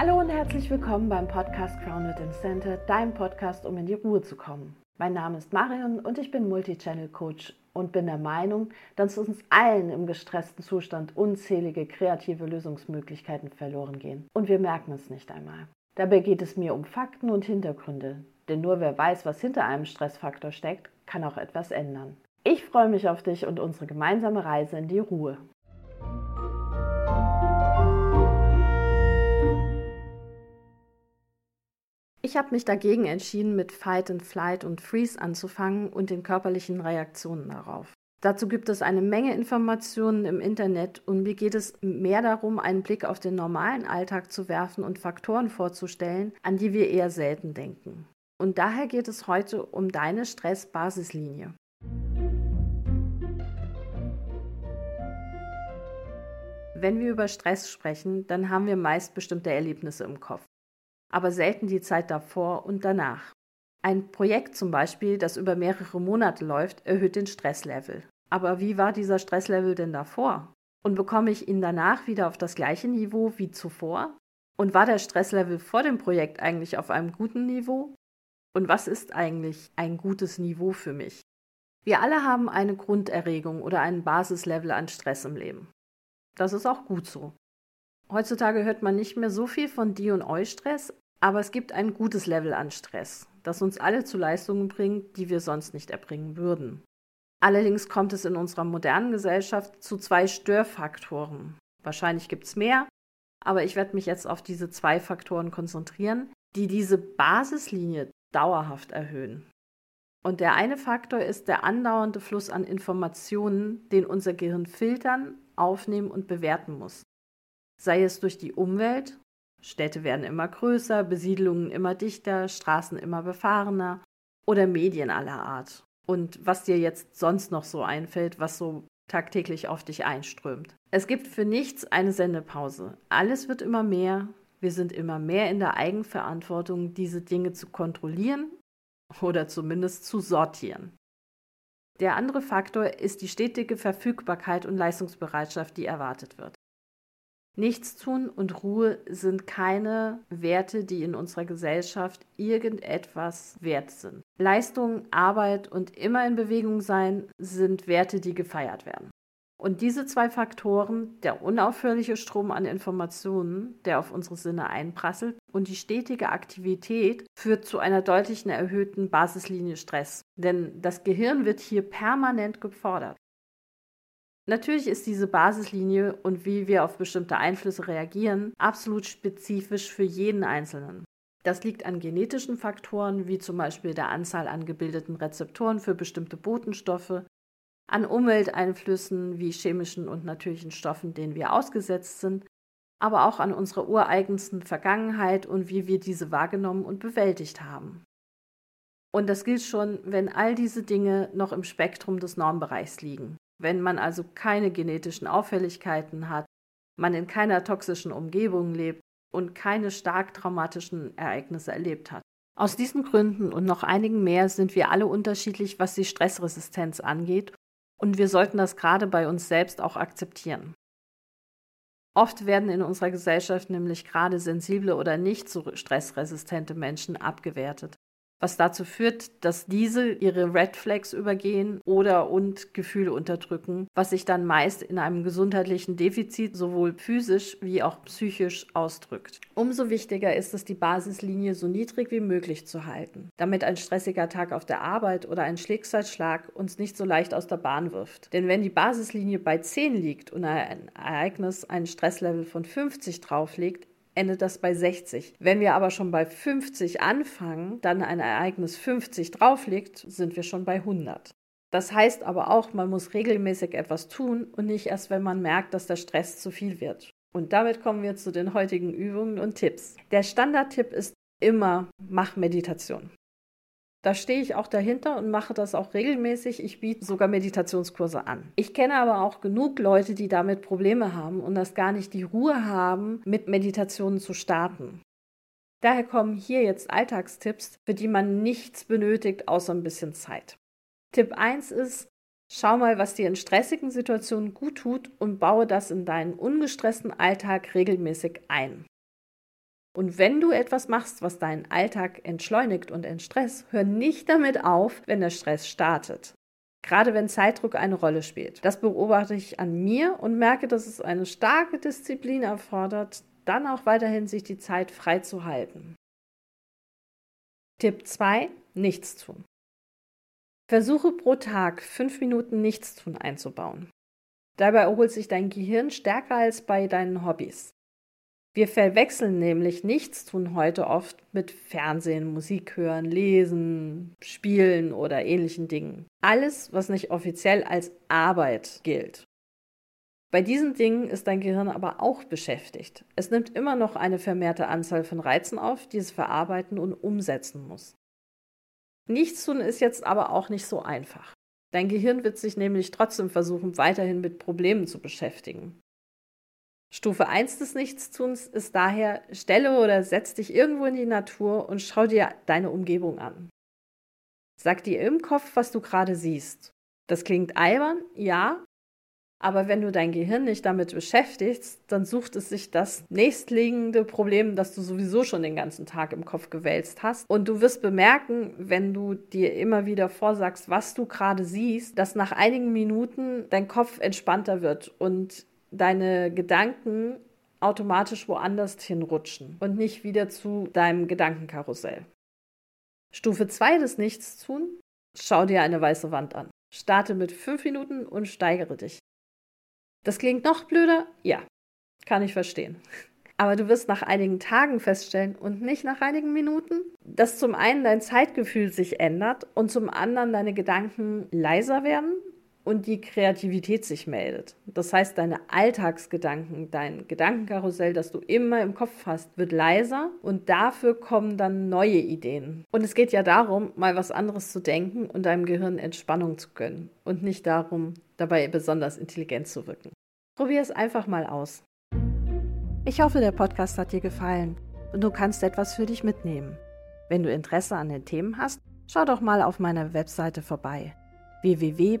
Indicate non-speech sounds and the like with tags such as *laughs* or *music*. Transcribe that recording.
Hallo und herzlich willkommen beim Podcast Grounded in Center, deinem Podcast, um in die Ruhe zu kommen. Mein Name ist Marion und ich bin Multichannel Coach und bin der Meinung, dass uns allen im gestressten Zustand unzählige kreative Lösungsmöglichkeiten verloren gehen und wir merken es nicht einmal. Dabei geht es mir um Fakten und Hintergründe, denn nur wer weiß, was hinter einem Stressfaktor steckt, kann auch etwas ändern. Ich freue mich auf dich und unsere gemeinsame Reise in die Ruhe. Ich habe mich dagegen entschieden, mit Fight and Flight und Freeze anzufangen und den körperlichen Reaktionen darauf. Dazu gibt es eine Menge Informationen im Internet und mir geht es mehr darum, einen Blick auf den normalen Alltag zu werfen und Faktoren vorzustellen, an die wir eher selten denken. Und daher geht es heute um deine Stressbasislinie. Wenn wir über Stress sprechen, dann haben wir meist bestimmte Erlebnisse im Kopf aber selten die Zeit davor und danach. Ein Projekt zum Beispiel, das über mehrere Monate läuft, erhöht den Stresslevel. Aber wie war dieser Stresslevel denn davor? Und bekomme ich ihn danach wieder auf das gleiche Niveau wie zuvor? Und war der Stresslevel vor dem Projekt eigentlich auf einem guten Niveau? Und was ist eigentlich ein gutes Niveau für mich? Wir alle haben eine Grunderregung oder einen Basislevel an Stress im Leben. Das ist auch gut so. Heutzutage hört man nicht mehr so viel von Die- und Eu-Stress, aber es gibt ein gutes Level an Stress, das uns alle zu Leistungen bringt, die wir sonst nicht erbringen würden. Allerdings kommt es in unserer modernen Gesellschaft zu zwei Störfaktoren. Wahrscheinlich gibt es mehr, aber ich werde mich jetzt auf diese zwei Faktoren konzentrieren, die diese Basislinie dauerhaft erhöhen. Und der eine Faktor ist der andauernde Fluss an Informationen, den unser Gehirn filtern, aufnehmen und bewerten muss sei es durch die Umwelt, Städte werden immer größer, Besiedlungen immer dichter, Straßen immer befahrener oder Medien aller Art. Und was dir jetzt sonst noch so einfällt, was so tagtäglich auf dich einströmt. Es gibt für nichts eine Sendepause. Alles wird immer mehr. Wir sind immer mehr in der Eigenverantwortung, diese Dinge zu kontrollieren oder zumindest zu sortieren. Der andere Faktor ist die stetige Verfügbarkeit und Leistungsbereitschaft, die erwartet wird. Nichtstun und Ruhe sind keine Werte, die in unserer Gesellschaft irgendetwas wert sind. Leistung, Arbeit und immer in Bewegung sein sind Werte, die gefeiert werden. Und diese zwei Faktoren, der unaufhörliche Strom an Informationen, der auf unsere Sinne einprasselt, und die stetige Aktivität führt zu einer deutlichen erhöhten Basislinie Stress. Denn das Gehirn wird hier permanent gefordert. Natürlich ist diese Basislinie und wie wir auf bestimmte Einflüsse reagieren absolut spezifisch für jeden Einzelnen. Das liegt an genetischen Faktoren wie zum Beispiel der Anzahl an gebildeten Rezeptoren für bestimmte Botenstoffe, an Umwelteinflüssen wie chemischen und natürlichen Stoffen, denen wir ausgesetzt sind, aber auch an unserer ureigensten Vergangenheit und wie wir diese wahrgenommen und bewältigt haben. Und das gilt schon, wenn all diese Dinge noch im Spektrum des Normbereichs liegen. Wenn man also keine genetischen Auffälligkeiten hat, man in keiner toxischen Umgebung lebt und keine stark traumatischen Ereignisse erlebt hat. Aus diesen Gründen und noch einigen mehr sind wir alle unterschiedlich, was die Stressresistenz angeht, und wir sollten das gerade bei uns selbst auch akzeptieren. Oft werden in unserer Gesellschaft nämlich gerade sensible oder nicht so stressresistente Menschen abgewertet was dazu führt, dass diese ihre Red Flags übergehen oder und Gefühle unterdrücken, was sich dann meist in einem gesundheitlichen Defizit sowohl physisch wie auch psychisch ausdrückt. Umso wichtiger ist es, die Basislinie so niedrig wie möglich zu halten, damit ein stressiger Tag auf der Arbeit oder ein Schicksalsschlag uns nicht so leicht aus der Bahn wirft. Denn wenn die Basislinie bei 10 liegt und ein Ereignis ein Stresslevel von 50 drauflegt, endet das bei 60. Wenn wir aber schon bei 50 anfangen, dann ein Ereignis 50 drauflegt, sind wir schon bei 100. Das heißt aber auch, man muss regelmäßig etwas tun und nicht erst, wenn man merkt, dass der Stress zu viel wird. Und damit kommen wir zu den heutigen Übungen und Tipps. Der Standardtipp ist immer, mach Meditation. Da stehe ich auch dahinter und mache das auch regelmäßig. Ich biete sogar Meditationskurse an. Ich kenne aber auch genug Leute, die damit Probleme haben und das gar nicht die Ruhe haben, mit Meditationen zu starten. Daher kommen hier jetzt Alltagstipps, für die man nichts benötigt, außer ein bisschen Zeit. Tipp 1 ist, schau mal, was dir in stressigen Situationen gut tut und baue das in deinen ungestressten Alltag regelmäßig ein. Und wenn du etwas machst, was deinen Alltag entschleunigt und entstresst, hör nicht damit auf, wenn der Stress startet. Gerade wenn Zeitdruck eine Rolle spielt. Das beobachte ich an mir und merke, dass es eine starke Disziplin erfordert, dann auch weiterhin sich die Zeit frei zu halten. Tipp 2. Nichts tun. Versuche pro Tag fünf Minuten Nichtstun einzubauen. Dabei erholt sich dein Gehirn stärker als bei deinen Hobbys. Wir verwechseln nämlich Nichtstun heute oft mit Fernsehen, Musik hören, lesen, spielen oder ähnlichen Dingen. Alles, was nicht offiziell als Arbeit gilt. Bei diesen Dingen ist dein Gehirn aber auch beschäftigt. Es nimmt immer noch eine vermehrte Anzahl von Reizen auf, die es verarbeiten und umsetzen muss. Nichtstun ist jetzt aber auch nicht so einfach. Dein Gehirn wird sich nämlich trotzdem versuchen, weiterhin mit Problemen zu beschäftigen. Stufe 1 des Nichtstuns ist daher, stelle oder setz dich irgendwo in die Natur und schau dir deine Umgebung an. Sag dir im Kopf, was du gerade siehst. Das klingt albern, ja, aber wenn du dein Gehirn nicht damit beschäftigst, dann sucht es sich das nächstliegende Problem, das du sowieso schon den ganzen Tag im Kopf gewälzt hast. Und du wirst bemerken, wenn du dir immer wieder vorsagst, was du gerade siehst, dass nach einigen Minuten dein Kopf entspannter wird und deine Gedanken automatisch woanders hinrutschen und nicht wieder zu deinem Gedankenkarussell. Stufe 2 des Nichtstun, schau dir eine weiße Wand an. Starte mit 5 Minuten und steigere dich. Das klingt noch blöder? Ja, kann ich verstehen. *laughs* Aber du wirst nach einigen Tagen feststellen und nicht nach einigen Minuten, dass zum einen dein Zeitgefühl sich ändert und zum anderen deine Gedanken leiser werden und die Kreativität sich meldet. Das heißt, deine Alltagsgedanken, dein Gedankenkarussell, das du immer im Kopf hast, wird leiser und dafür kommen dann neue Ideen. Und es geht ja darum, mal was anderes zu denken und deinem Gehirn Entspannung zu gönnen und nicht darum, dabei besonders intelligent zu wirken. Probier es einfach mal aus. Ich hoffe, der Podcast hat dir gefallen und du kannst etwas für dich mitnehmen. Wenn du Interesse an den Themen hast, schau doch mal auf meiner Webseite vorbei www